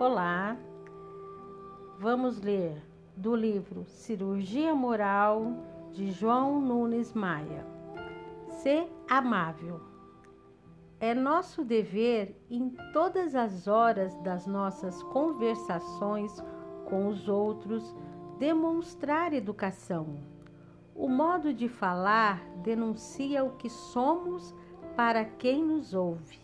Olá, vamos ler do livro Cirurgia Moral de João Nunes Maia. Ser amável. É nosso dever em todas as horas das nossas conversações com os outros demonstrar educação. O modo de falar denuncia o que somos para quem nos ouve.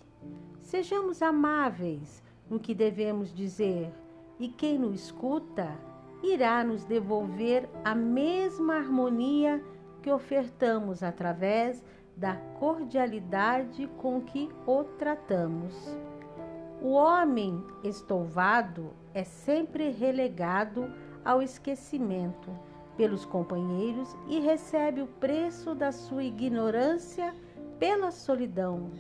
Sejamos amáveis no que devemos dizer, e quem nos escuta irá nos devolver a mesma harmonia que ofertamos através da cordialidade com que o tratamos. O homem estouvado é sempre relegado ao esquecimento pelos companheiros e recebe o preço da sua ignorância pela solidão.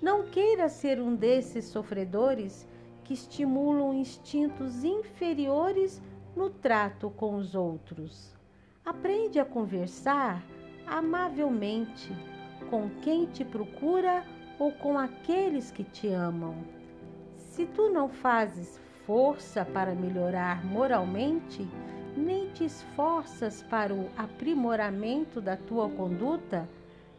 Não queira ser um desses sofredores que estimulam instintos inferiores no trato com os outros. Aprende a conversar amavelmente com quem te procura ou com aqueles que te amam. Se tu não fazes força para melhorar moralmente, nem te esforças para o aprimoramento da tua conduta,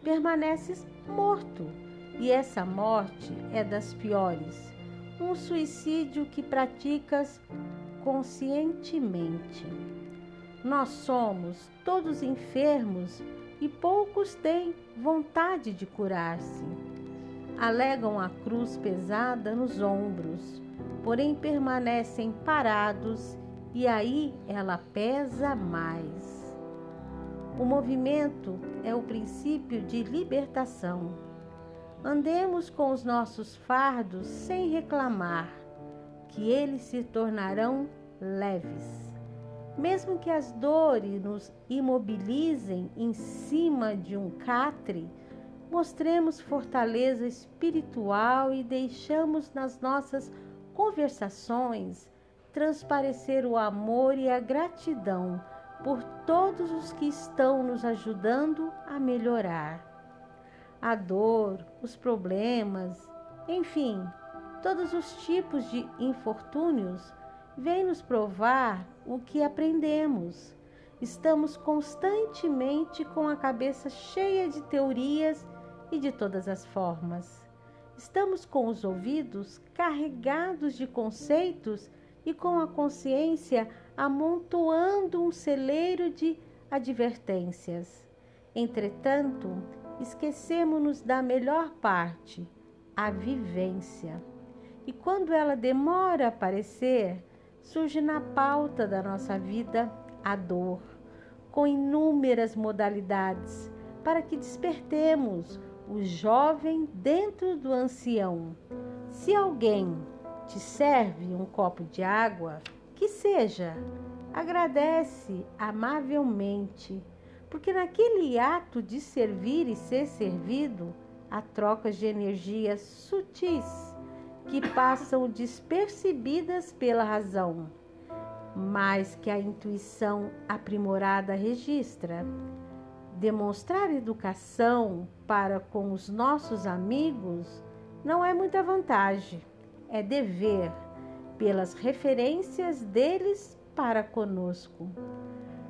permaneces morto e essa morte é das piores. Um suicídio que praticas conscientemente. Nós somos todos enfermos e poucos têm vontade de curar-se. Alegam a cruz pesada nos ombros, porém permanecem parados e aí ela pesa mais. O movimento é o princípio de libertação Andemos com os nossos fardos sem reclamar, que eles se tornarão leves. Mesmo que as dores nos imobilizem em cima de um catre, mostremos fortaleza espiritual e deixamos nas nossas conversações transparecer o amor e a gratidão por todos os que estão nos ajudando a melhorar a dor, os problemas, enfim, todos os tipos de infortúnios vêm nos provar o que aprendemos. Estamos constantemente com a cabeça cheia de teorias e de todas as formas. Estamos com os ouvidos carregados de conceitos e com a consciência amontoando um celeiro de advertências. Entretanto, esquecemos-nos da melhor parte, a vivência. E quando ela demora a aparecer, surge na pauta da nossa vida a dor, com inúmeras modalidades, para que despertemos o jovem dentro do ancião. Se alguém te serve um copo de água, que seja, agradece amavelmente porque naquele ato de servir e ser servido, há trocas de energias sutis que passam despercebidas pela razão, mas que a intuição aprimorada registra. Demonstrar educação para com os nossos amigos não é muita vantagem, é dever, pelas referências deles para conosco.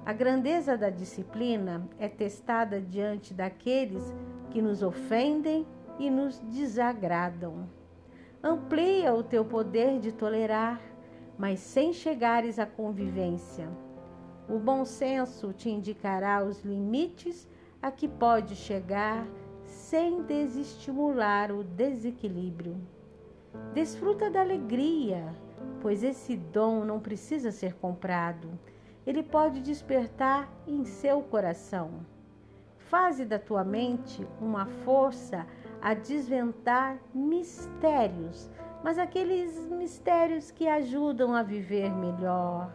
A grandeza da disciplina é testada diante daqueles que nos ofendem e nos desagradam. Amplia o teu poder de tolerar, mas sem chegares à convivência. O bom senso te indicará os limites a que pode chegar sem desestimular o desequilíbrio. Desfruta da alegria, pois esse dom não precisa ser comprado ele pode despertar em seu coração. Faze da tua mente uma força a desventar mistérios, mas aqueles mistérios que ajudam a viver melhor.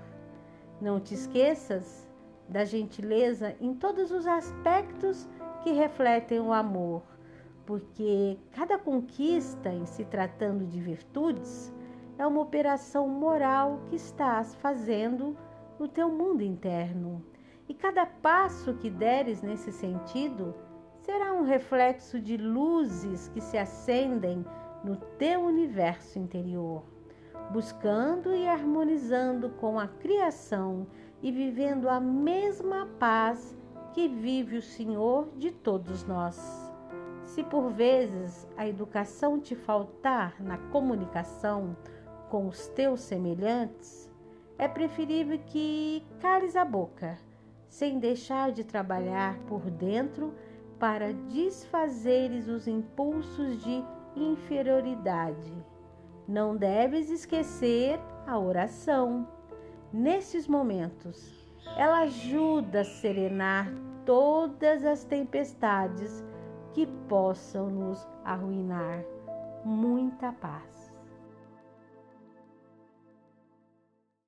Não te esqueças da gentileza em todos os aspectos que refletem o amor, porque cada conquista, em se tratando de virtudes, é uma operação moral que estás fazendo no teu mundo interno. E cada passo que deres nesse sentido será um reflexo de luzes que se acendem no teu universo interior. buscando e harmonizando com a criação e vivendo a mesma paz que vive o Senhor de todos nós. Se por vezes a educação te faltar na comunicação com os teus semelhantes, é preferível que cales a boca, sem deixar de trabalhar por dentro para desfazeres os impulsos de inferioridade. Não deves esquecer a oração. Nesses momentos, ela ajuda a serenar todas as tempestades que possam nos arruinar. Muita paz.